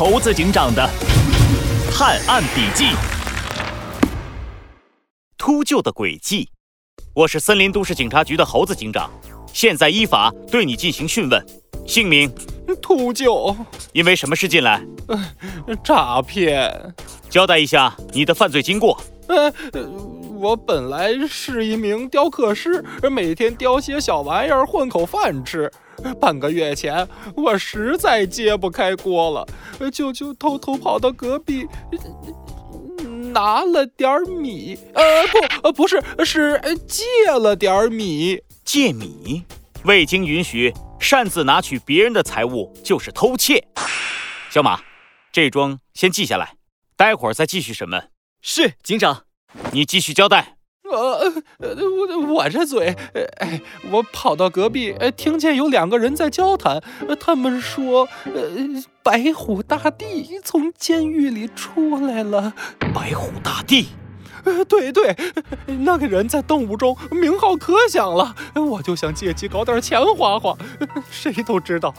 猴子警长的探案笔记：秃鹫的诡计。我是森林都市警察局的猴子警长，现在依法对你进行讯问。姓名：秃鹫。因为什么事进来？诈骗。交代一下你的犯罪经过。呃，我本来是一名雕刻师，每天雕些小玩意儿混口饭吃。半个月前，我实在揭不开锅了，就就偷偷跑到隔壁拿了点米。呃，不，呃，不是，是借了点米。借米？未经允许擅自拿取别人的财物就是偷窃。小马，这桩先记下来，待会儿再继续审问。是警长，你继续交代。呃，我我这嘴，哎，我跑到隔壁，听见有两个人在交谈，他们说，呃，白虎大帝从监狱里出来了。白虎大帝？呃，对对，那个人在动物中名号可响了，我就想借机搞点钱花花。谁都知道，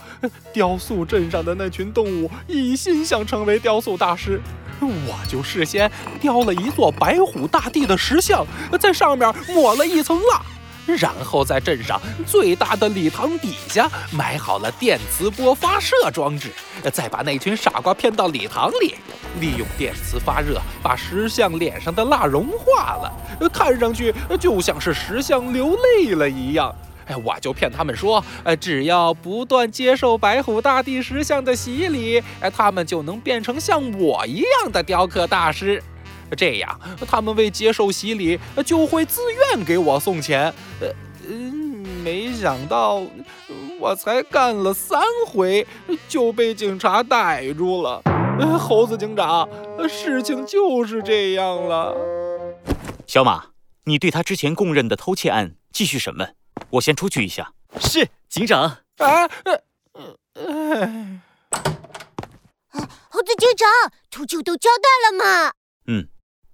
雕塑镇上的那群动物一心想成为雕塑大师。我就事先雕了一座白虎大帝的石像，在上面抹了一层蜡，然后在镇上最大的礼堂底下埋好了电磁波发射装置，再把那群傻瓜骗到礼堂里，利用电磁发热把石像脸上的蜡融化了，看上去就像是石像流泪了一样。哎，我就骗他们说，呃，只要不断接受白虎大帝石像的洗礼，哎，他们就能变成像我一样的雕刻大师。这样，他们为接受洗礼，就会自愿给我送钱。呃，嗯，没想到我才干了三回，就被警察逮住了。猴子警长，事情就是这样了。小马，你对他之前供认的偷窃案继续审问。我先出去一下。是警长。啊，呃，猴子警长，秃鹫都交代了吗？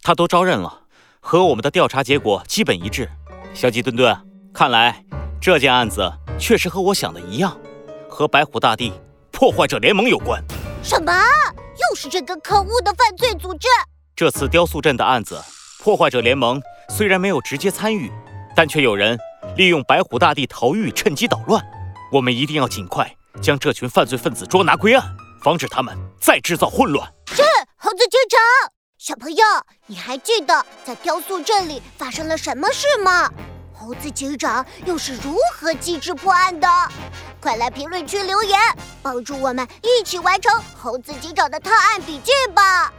嗯，他都招认了，和我们的调查结果基本一致。小鸡墩墩，看来这件案子确实和我想的一样，和白虎大帝破坏者联盟有关。什么？又是这个可恶的犯罪组织？这次雕塑镇的案子，破坏者联盟虽然没有直接参与，但却有人。利用白虎大帝逃狱，趁机捣乱。我们一定要尽快将这群犯罪分子捉拿归案，防止他们再制造混乱。是猴子警长，小朋友，你还记得在雕塑镇里发生了什么事吗？猴子警长又是如何机智破案的？快来评论区留言，帮助我们一起完成猴子警长的探案笔记吧！